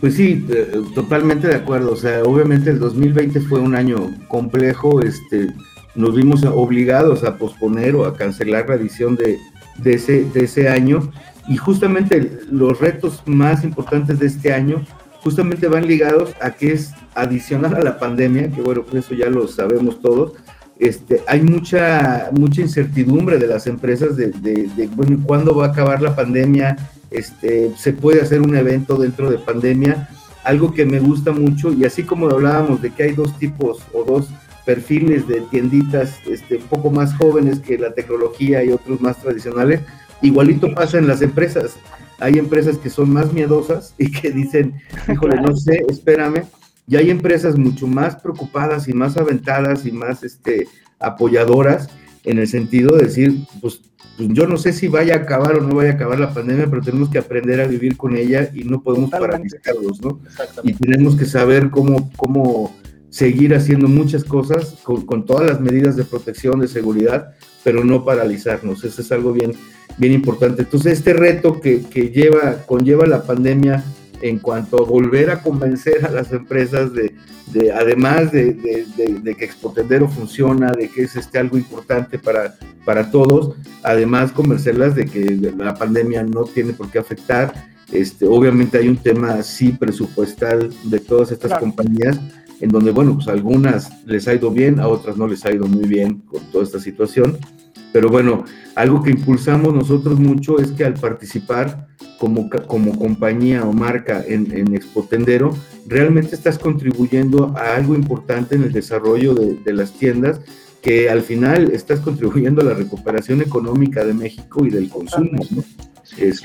Pues sí, eh, totalmente de acuerdo. O sea, obviamente el 2020 fue un año complejo, este, nos vimos obligados a posponer o a cancelar la edición de, ese, de ese año y justamente los retos más importantes de este año justamente van ligados a que es adicional a la pandemia, que bueno, pues eso ya lo sabemos todos, este, hay mucha, mucha incertidumbre de las empresas de, de, bueno, ¿cuándo va a acabar la pandemia? Este, ¿Se puede hacer un evento dentro de pandemia? algo que me gusta mucho y así como hablábamos de que hay dos tipos o dos perfiles de tienditas este, un poco más jóvenes que la tecnología y otros más tradicionales, igualito pasa en las empresas. Hay empresas que son más miedosas y que dicen, híjole, no sé, espérame. Y hay empresas mucho más preocupadas y más aventadas y más este, apoyadoras en el sentido de decir, pues, pues, yo no sé si vaya a acabar o no vaya a acabar la pandemia, pero tenemos que aprender a vivir con ella y no podemos paralizarlos, ¿no? Y tenemos que saber cómo, cómo seguir haciendo muchas cosas con, con, todas las medidas de protección, de seguridad, pero no paralizarnos. Eso es algo bien, bien importante. Entonces, este reto que, que lleva, conlleva la pandemia en cuanto a volver a convencer a las empresas de, de además de, de, que Expotendero funciona, de que es este algo importante para, para todos, además convencerlas de que la pandemia no tiene por qué afectar. Este, obviamente hay un tema sí presupuestal de todas estas compañías, en donde, bueno, pues a algunas les ha ido bien, a otras no les ha ido muy bien con toda esta situación. Pero bueno, algo que impulsamos nosotros mucho es que al participar como, como compañía o marca en, en Expotendero, realmente estás contribuyendo a algo importante en el desarrollo de, las tiendas, que al final estás contribuyendo a la recuperación económica de México y del consumo. Es,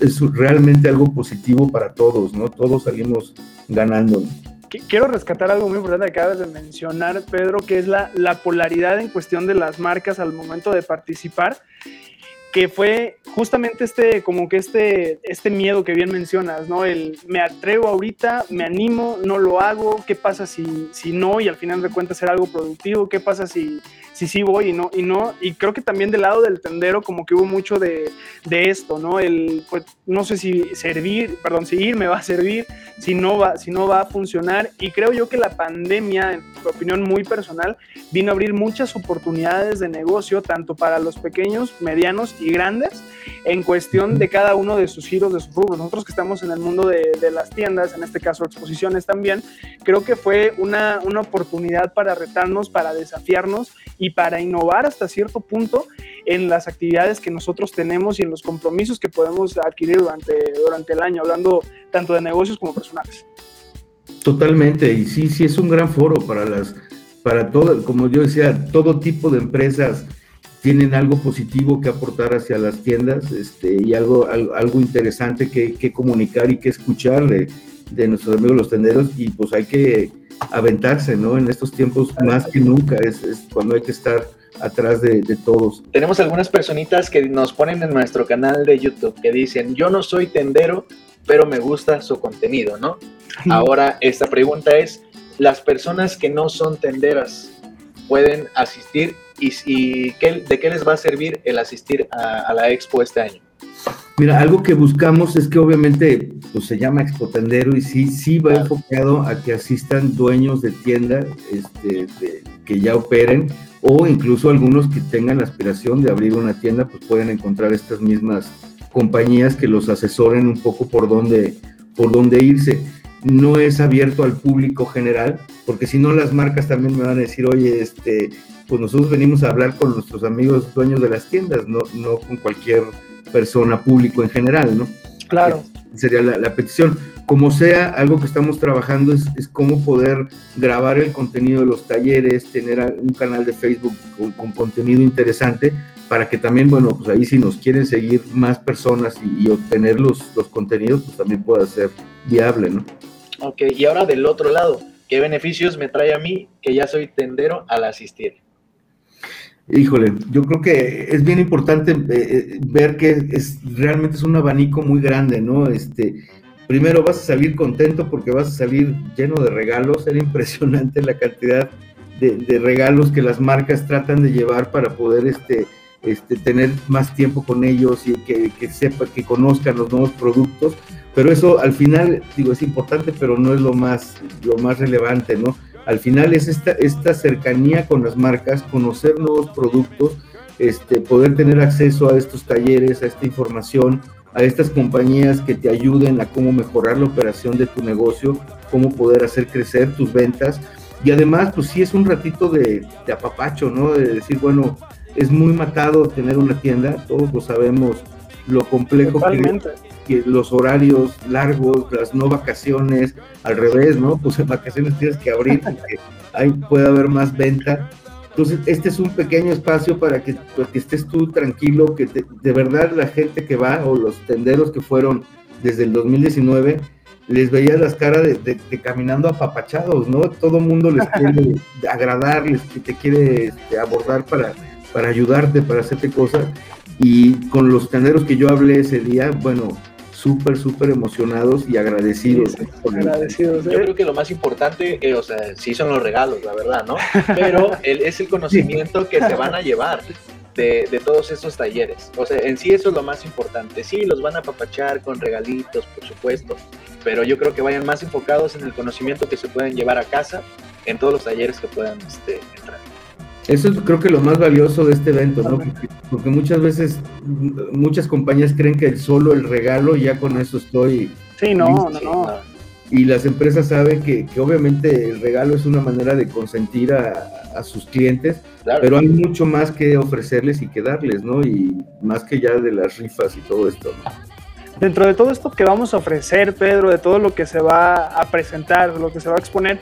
es, realmente algo positivo para todos, ¿no? Todos salimos ganando. Quiero rescatar algo muy importante que acabas de mencionar, Pedro, que es la, la polaridad en cuestión de las marcas al momento de participar que fue justamente este, como que este, este miedo que bien mencionas, ¿no? El me atrevo ahorita, me animo, no lo hago, ¿qué pasa si, si no? Y al final de cuentas ser algo productivo, ¿qué pasa si, si sí voy y no, y no, y creo que también del lado del tendero como que hubo mucho de, de esto, ¿no? El, pues, no sé si servir, perdón, si ir me va a servir, si no va, si no va a funcionar, y creo yo que la pandemia, en mi opinión muy personal, vino a abrir muchas oportunidades de negocio, tanto para los pequeños, medianos y grandes, en cuestión de cada uno de sus giros, de sus rubros. Nosotros que estamos en el mundo de, de las tiendas, en este caso exposiciones también, creo que fue una, una oportunidad para retarnos, para desafiarnos y para innovar hasta cierto punto en las actividades que nosotros tenemos y en los compromisos que podemos adquirir durante, durante el año, hablando tanto de negocios como personales. Totalmente, y sí, sí es un gran foro para las, para todo, como yo decía, todo tipo de empresas tienen algo positivo que aportar hacia las tiendas este, y algo, algo, interesante que, que, comunicar y que escuchar de, de nuestros amigos los tenderos y pues hay que aventarse, ¿no? En estos tiempos más que nunca es, cuando hay que estar atrás de, todos. Tenemos algunas personitas que nos ponen en nuestro canal de YouTube que dicen, yo no soy tendero, pero me gusta su contenido, ¿no? Ahora, esta pregunta es, ¿las personas que no son tenderas pueden asistir y, y de qué les va a servir el asistir a la expo este año? Mira, algo que buscamos es que obviamente pues, se llama Expotendero y sí, sí va enfocado a que asistan dueños de tiendas este, que ya operen o incluso algunos que tengan la aspiración de abrir una tienda, pues pueden encontrar estas mismas compañías que los asesoren un poco por dónde, por dónde irse. No es abierto al público general, porque si no las marcas también me van a decir, oye, este, pues nosotros venimos a hablar con nuestros amigos dueños de las tiendas, no, no con cualquier persona, público en general, ¿no? Claro. sería la, petición. Como sea, algo que estamos trabajando es, es, cómo poder grabar el contenido de los talleres, tener un canal de Facebook con, contenido interesante para que también, bueno, pues ahí si nos quieren seguir más personas y, obtener los, los contenidos, pues también pueda ser viable, ¿no? Ok, y ahora del otro lado, ¿qué beneficios me trae a mí que ya soy tendero al asistir? Híjole, yo creo que es bien importante eh, eh, ver que es realmente es un abanico muy grande, ¿no? Este, primero vas a salir contento porque vas a salir lleno de regalos, era impresionante la cantidad de, regalos que las marcas tratan de llevar para poder este, este, tener más tiempo con ellos y que, que sepa, que conozcan los nuevos productos, pero eso al final, digo, es importante, pero no es lo más, lo más relevante, ¿no? Al final es esta, esta cercanía con las marcas, conocer nuevos productos, este, poder tener acceso a estos talleres, a esta información, a estas compañías que te ayuden a cómo mejorar la operación de tu negocio, cómo poder hacer crecer tus ventas. Y además, pues sí es un ratito de, de apapacho, ¿no? De decir, bueno, es muy matado tener una tienda, todos lo sabemos lo complejo que, Totalmente. que los horarios largos, las no vacaciones, al revés, ¿no? Pues en vacaciones tienes que abrir porque ahí puede haber más venta. Entonces, este es un pequeño espacio para que, para que estés tú tranquilo, que te- de verdad la gente que va o los tenderos que fueron desde el 2019, les veías las caras de, de- de caminando apapachados, ¿no? Todo el mundo les quiere agradar, les te quiere este, abordar para, para ayudarte, para hacerte cosas. Y con los tenderos que yo hablé ese día, bueno, súper, súper emocionados y agradecidos. Sí, sí, Agradecidos. Yo ¿eh? creo que lo más importante, eh, o sea, sí son los regalos, la verdad, ¿no? Pero el- es el conocimiento que se van a llevar de, de todos estos talleres. O sea, en sí eso es lo más importante. Sí, los van a apapachar con regalitos, por supuesto, pero yo creo que vayan más enfocados en el conocimiento que se pueden llevar a casa en todos los talleres que puedan este, entrar. Eso es creo que lo más valioso de este evento, ¿no? Porque, porque muchas veces mm, muchas compañías creen que solo el regalo ya con eso estoy Sí, no, Sí, no. no. y las empresas saben que, que obviamente el regalo es una manera de consentir a, a sus clientes, Claro. pero hay mucho más que ofrecerles y que darles, ¿no? Y más que ya de las rifas y todo esto. ¿no? Dentro de todo esto que vamos a ofrecer, Pedro, de todo lo que se va a presentar, lo que se va a exponer,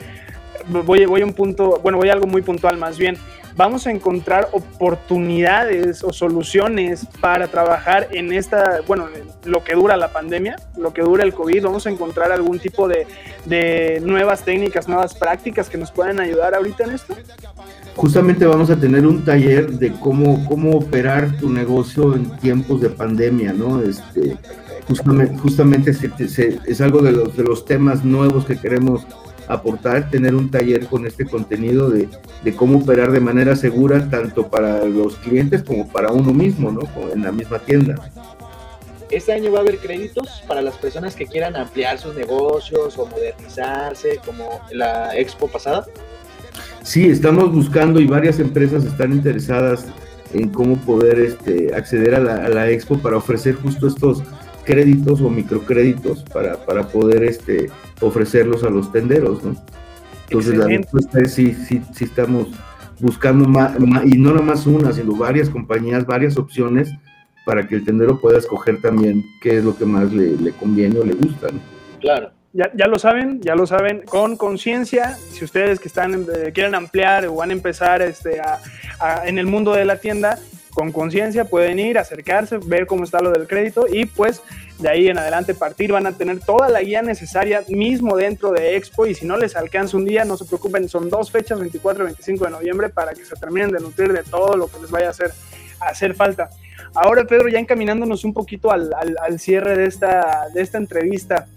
voy, voy a un punto, bueno, voy a algo muy puntual más bien. Vamos a encontrar oportunidades o soluciones para trabajar en esta, bueno, en lo que dura la pandemia, lo que dura el COVID. Vamos a encontrar algún tipo de, de nuevas técnicas, nuevas prácticas que nos puedan ayudar ahorita en esto. Justamente vamos a tener un taller de cómo, cómo operar tu negocio en tiempos de pandemia, ¿no? Este, justamente justamente se- se- es algo de los, de los temas nuevos que queremos aportar, tener un taller con este contenido de, de cómo operar de manera segura tanto para los clientes como para uno mismo, ¿no? En la misma tienda. Este año va a haber créditos para las personas que quieran ampliar sus negocios o modernizarse, como la expo pasada. Sí, estamos buscando y varias empresas están interesadas en cómo poder este, acceder a la, a la expo para ofrecer justo estos créditos o microcréditos para, para poder este, ofrecerlos a los tenderos, ¿no? Entonces la respuesta es sí, sí, sí estamos buscando más, y no nada más una, sino varias compañías, varias opciones para que el tendero pueda escoger también qué es lo que más le, le conviene o le gusta, ¿no? Claro. Ya, ya lo saben, ya lo saben, con conciencia, si ustedes que están eh, quieren ampliar o van a empezar este, a- a- en el mundo de la tienda, con conciencia pueden ir, acercarse, ver cómo está lo del crédito y pues de ahí en adelante partir, van a tener toda la guía necesaria mismo dentro de Expo y si no les alcanza un día, no se preocupen, son dos fechas, 24 y 25 de noviembre, para que se terminen de nutrir de todo lo que les vaya a hacer, hacer falta. Ahora, Pedro, ya encaminándonos un poquito al, al- al cierre de esta, de esta entrevista,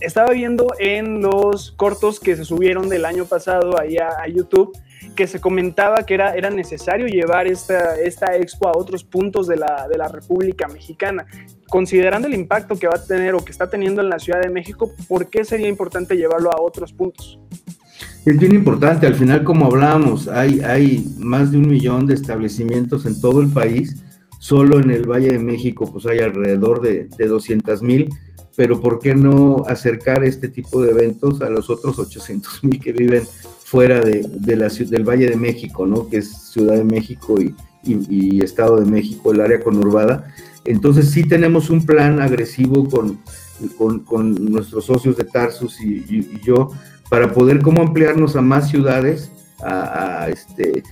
estaba viendo en los cortos que se subieron del año pasado ahí a YouTube que se comentaba que era, era necesario llevar esta, esta expo a otros puntos de la, de la República Mexicana. Considerando el impacto que va a tener o que está teniendo en la Ciudad de México, ¿por qué sería importante llevarlo a otros puntos? Es bien importante, al final como hablábamos, hay, hay más de un millón de establecimientos en todo el país, solo en el Valle de México pues hay alrededor de, de 200 mil, pero ¿por qué no acercar este tipo de eventos a los otros 800 mil que viven fuera de, de la, del Valle de México, ¿no? que es Ciudad de México y, Estado de México, el área conurbada? Entonces sí tenemos un plan agresivo con, con, con nuestros socios de Tarsus y- yo, para poder cómo ampliarnos a más ciudades, a, a, este,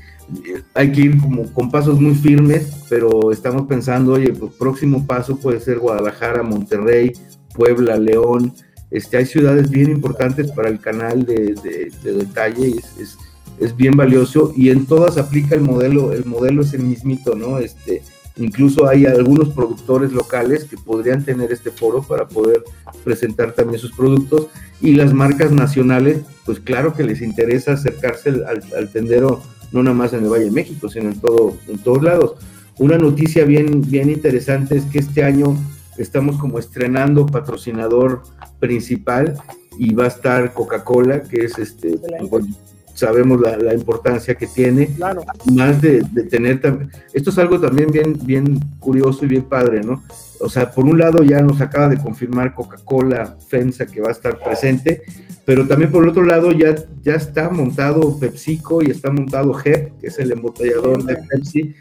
hay que ir como con pasos muy firmes, pero estamos pensando, oye, pues próximo paso puede ser Guadalajara, Monterrey, Puebla, León, este, hay ciudades bien importantes para el canal de, de- de detalle, y es, es, bien valioso y en todas aplica el modelo, el modelo es el mismito, ¿no? Este, incluso hay algunos productores locales que podrían tener este foro para poder presentar también sus productos y las marcas nacionales, pues claro que les interesa acercarse al, al- al tendero, no nada más en el Valle de México, sino en, todo, en todos lados. Una noticia bien, bien interesante es que este año estamos como estrenando patrocinador principal y va a estar Coca-Cola, que es este, bueno, sabemos la, la importancia que tiene, Claro, más de, de tener esto es algo también bien bien curioso y bien padre no o sea por un lado ya nos acaba de confirmar Coca-Cola FEMSA que va a estar presente pero también por el otro lado ya ya está montado PepsiCo y está montado HEP que es el embotellador de Pepsi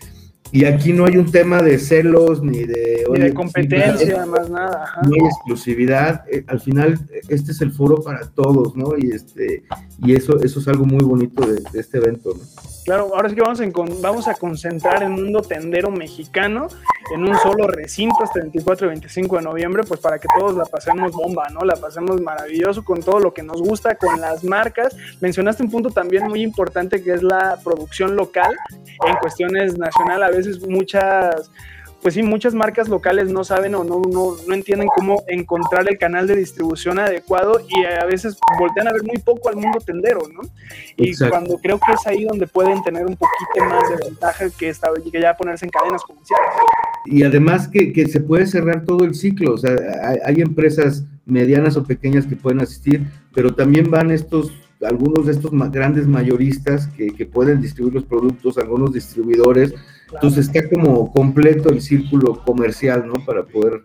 Y aquí no hay un tema de celos ni de... Ni de competencia, más nada. ajá. hay exclusividad. eh, al final, este es el foro para todos, ¿no? Y este y eso, eso es algo muy bonito de, de este evento, ¿no? Claro, ahora sí que vamos encon- vamos a concentrar el mundo tendero mexicano en un solo recinto este 24 y 25 de noviembre, pues para que todos la pasemos bomba, ¿no? La pasemos maravilloso con todo lo que nos gusta, con las marcas. Mencionaste un punto también muy importante que es la producción local en cuestiones nacional. A veces muchas pues sí, muchas marcas locales no saben o no, no, no entienden cómo encontrar el canal de distribución adecuado y a veces voltean a ver muy poco al mundo tendero, ¿no? Y Exacto. cuando creo que es ahí donde pueden tener un poquito más de ventaja que, esta, que ya ponerse en cadenas comerciales. Y además que, que se puede cerrar todo el ciclo, o sea, hay, hay empresas medianas o pequeñas que pueden asistir, pero también van estos, algunos de estos ma- grandes mayoristas que, que pueden distribuir los productos, algunos distribuidores, entonces está como completo el círculo comercial, ¿no? Para poder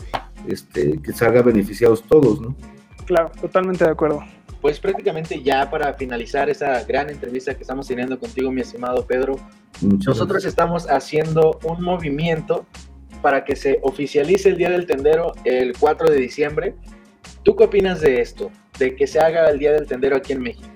este, que salga beneficiados todos, ¿no? Claro, totalmente de acuerdo. Pues prácticamente ya para finalizar esa gran entrevista que estamos teniendo contigo, mi estimado Pedro, Muchas nosotros estamos haciendo un movimiento para que se oficialice el Día del Tendero el 4 de diciembre. ¿Tú qué opinas de esto? De que se haga el Día del Tendero aquí en México.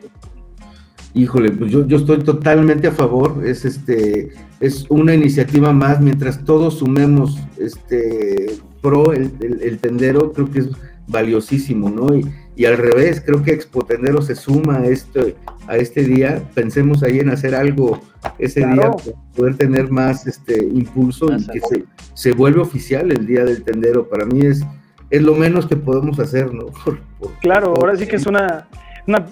Híjole, pues yo, yo estoy totalmente a favor. Es este, es una iniciativa más. Mientras todos sumemos este pro el, el- el tendero, creo que es valiosísimo, ¿no? Y, y al revés, creo que Expo Tendero se suma a este, a este día. Pensemos ahí en hacer algo ese Claro. día, para poder tener más este impulso y que se, se vuelve oficial el día del tendero. Para mí es, es lo menos que podemos hacer, ¿no? Por- por- Claro, por- ahora sí que es una, una-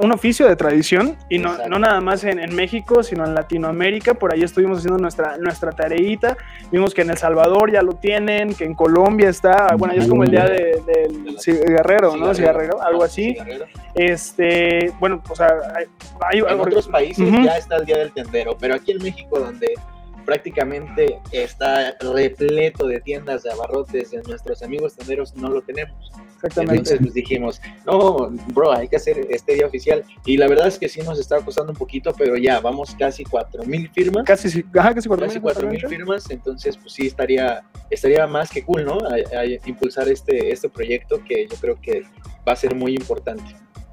un oficio de tradición y no, no nada más en, en México, sino en Latinoamérica. Por ahí estuvimos haciendo nuestra, nuestra tareita. Vimos que en El Salvador ya lo tienen, que en Colombia está, bueno, ya es como el día de- del cigarrero, ¿no? Cigarrero, algo así. Este, bueno, o sea, hay, hay- En otros países ya está el Día del Tendero, pero aquí en México, donde prácticamente está repleto de tiendas de abarrotes de nuestros amigos tenderos, no lo tenemos. Exactamente. Entonces dijimos, no, bro, hay que hacer este día oficial. Y la verdad es que sí nos está costando un poquito, pero ya vamos casi 4.000 firmas. Casi, ajá, casi cuatro Casi mil, 4.000 totalmente. firmas, entonces pues sí estaría, estaría más que cool, ¿no? A- a impulsar este, este proyecto que yo creo que va a ser muy importante.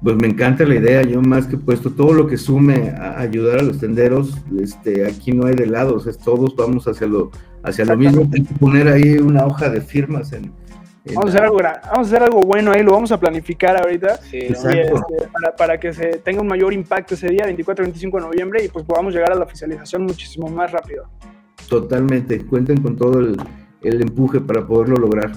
Pues me encanta la idea, yo más que puesto todo lo que sume a ayudar a los tenderos, este, aquí no hay de lados, es todos vamos hacia lo, hacia lo mismo, hay que poner ahí una hoja de firmas en, en Vamos a, hacer algo, vamos a hacer algo bueno ahí, lo vamos a planificar ahorita. Sí, este, para, para que se tenga un mayor impacto ese día, 24 y 25 de noviembre, y pues podamos llegar a la oficialización muchísimo más rápido. totalmente, cuenten con todo el, el empuje para poderlo lograr.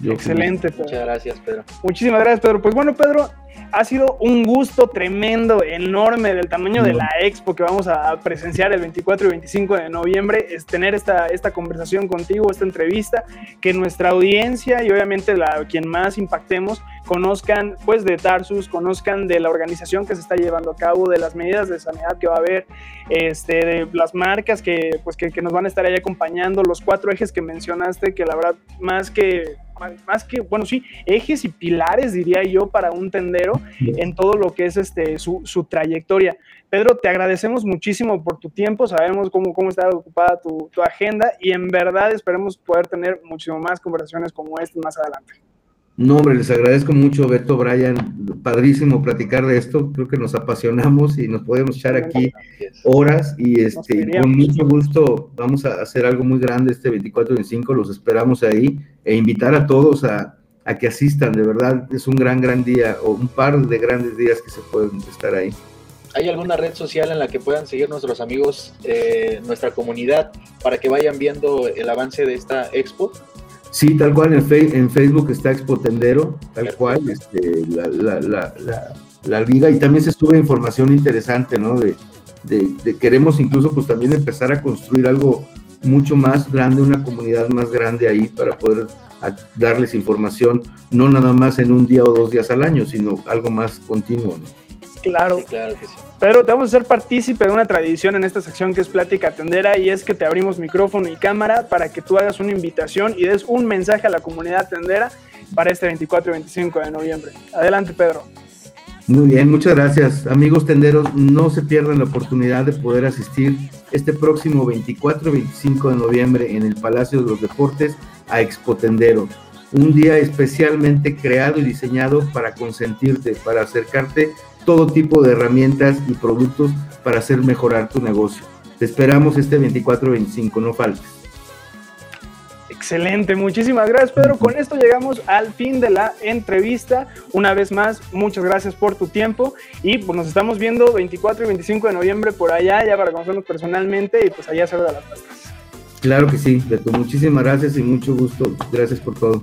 Yo- Excelente, Pedro. Muchas gracias, Pedro. Muchísimas gracias, Pedro. Pues bueno, Pedro, ha sido un gusto tremendo, enorme, del tamaño de la expo que vamos a presenciar el 24 y 25 de noviembre, es tener esta, esta conversación contigo, esta entrevista, que nuestra audiencia y obviamente la, quien más impactemos conozcan pues de Tarsus, conozcan de la organización que se está llevando a cabo, de las medidas de sanidad que va a haber, este, de las marcas que, pues, que, que nos van a estar ahí acompañando, los cuatro ejes que mencionaste, que la verdad, más que, más que, bueno, sí, ejes y pilares, diría yo, para un tendero en todo lo que es este, su, su trayectoria. Pedro, te agradecemos muchísimo por tu tiempo, sabemos cómo, cómo está ocupada tu, tu agenda y en verdad esperemos poder tener muchísimo más conversaciones como esta más adelante. No, hombre, les agradezco mucho, Beto, Brian, padrísimo platicar de esto, creo que nos apasionamos y nos podemos echar aquí horas y este, con mucho gusto vamos a hacer algo muy grande este 24 y 25, los esperamos ahí e invitar a todos a, a que asistan, de verdad es un gran, gran día o un par de grandes días que se pueden estar ahí. ¿Hay alguna red social en la que puedan seguir nuestros amigos, eh, nuestra comunidad, para que vayan viendo el avance de esta expo? Sí, tal cual, en, Fe- en Facebook está Expo Tendero, tal cual, este, la, la, la, la, la liga, y también se sube información interesante, ¿no? De, de, de queremos incluso pues también empezar a construir algo mucho más grande, una comunidad más grande ahí para poder darles información, no nada más en un día o dos días al año, sino algo más continuo, ¿no? Claro, Sí, claro que sí. Pedro, te vamos a hacer partícipe de una tradición en esta sección que es Plática Tendera y es que te abrimos micrófono y cámara para que tú hagas una invitación y des un mensaje a la comunidad tendera para este 24 y 25 de noviembre. Adelante, Pedro. Muy bien, muchas gracias. Amigos tenderos, no se pierdan la oportunidad de poder asistir este próximo 24 y 25 de noviembre en el Palacio de los Deportes a Expo Tendero. Un día especialmente creado y diseñado para consentirte, para acercarte todo tipo de herramientas y productos para hacer mejorar tu negocio. Te esperamos este 24 y 25, no faltes. Excelente, muchísimas gracias Pedro. Con esto llegamos al fin de la entrevista. Una vez más, muchas gracias por tu tiempo y pues nos estamos viendo 24 y 25 de noviembre por allá, ya para conocernos personalmente y pues allá se de las pastas. Claro que sí, Beto. Muchísimas gracias y mucho gusto. Gracias por todo.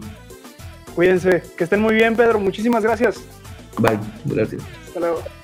Cuídense, que estén muy bien, Pedro. Muchísimas gracias. Bye, gracias. Hasta luego.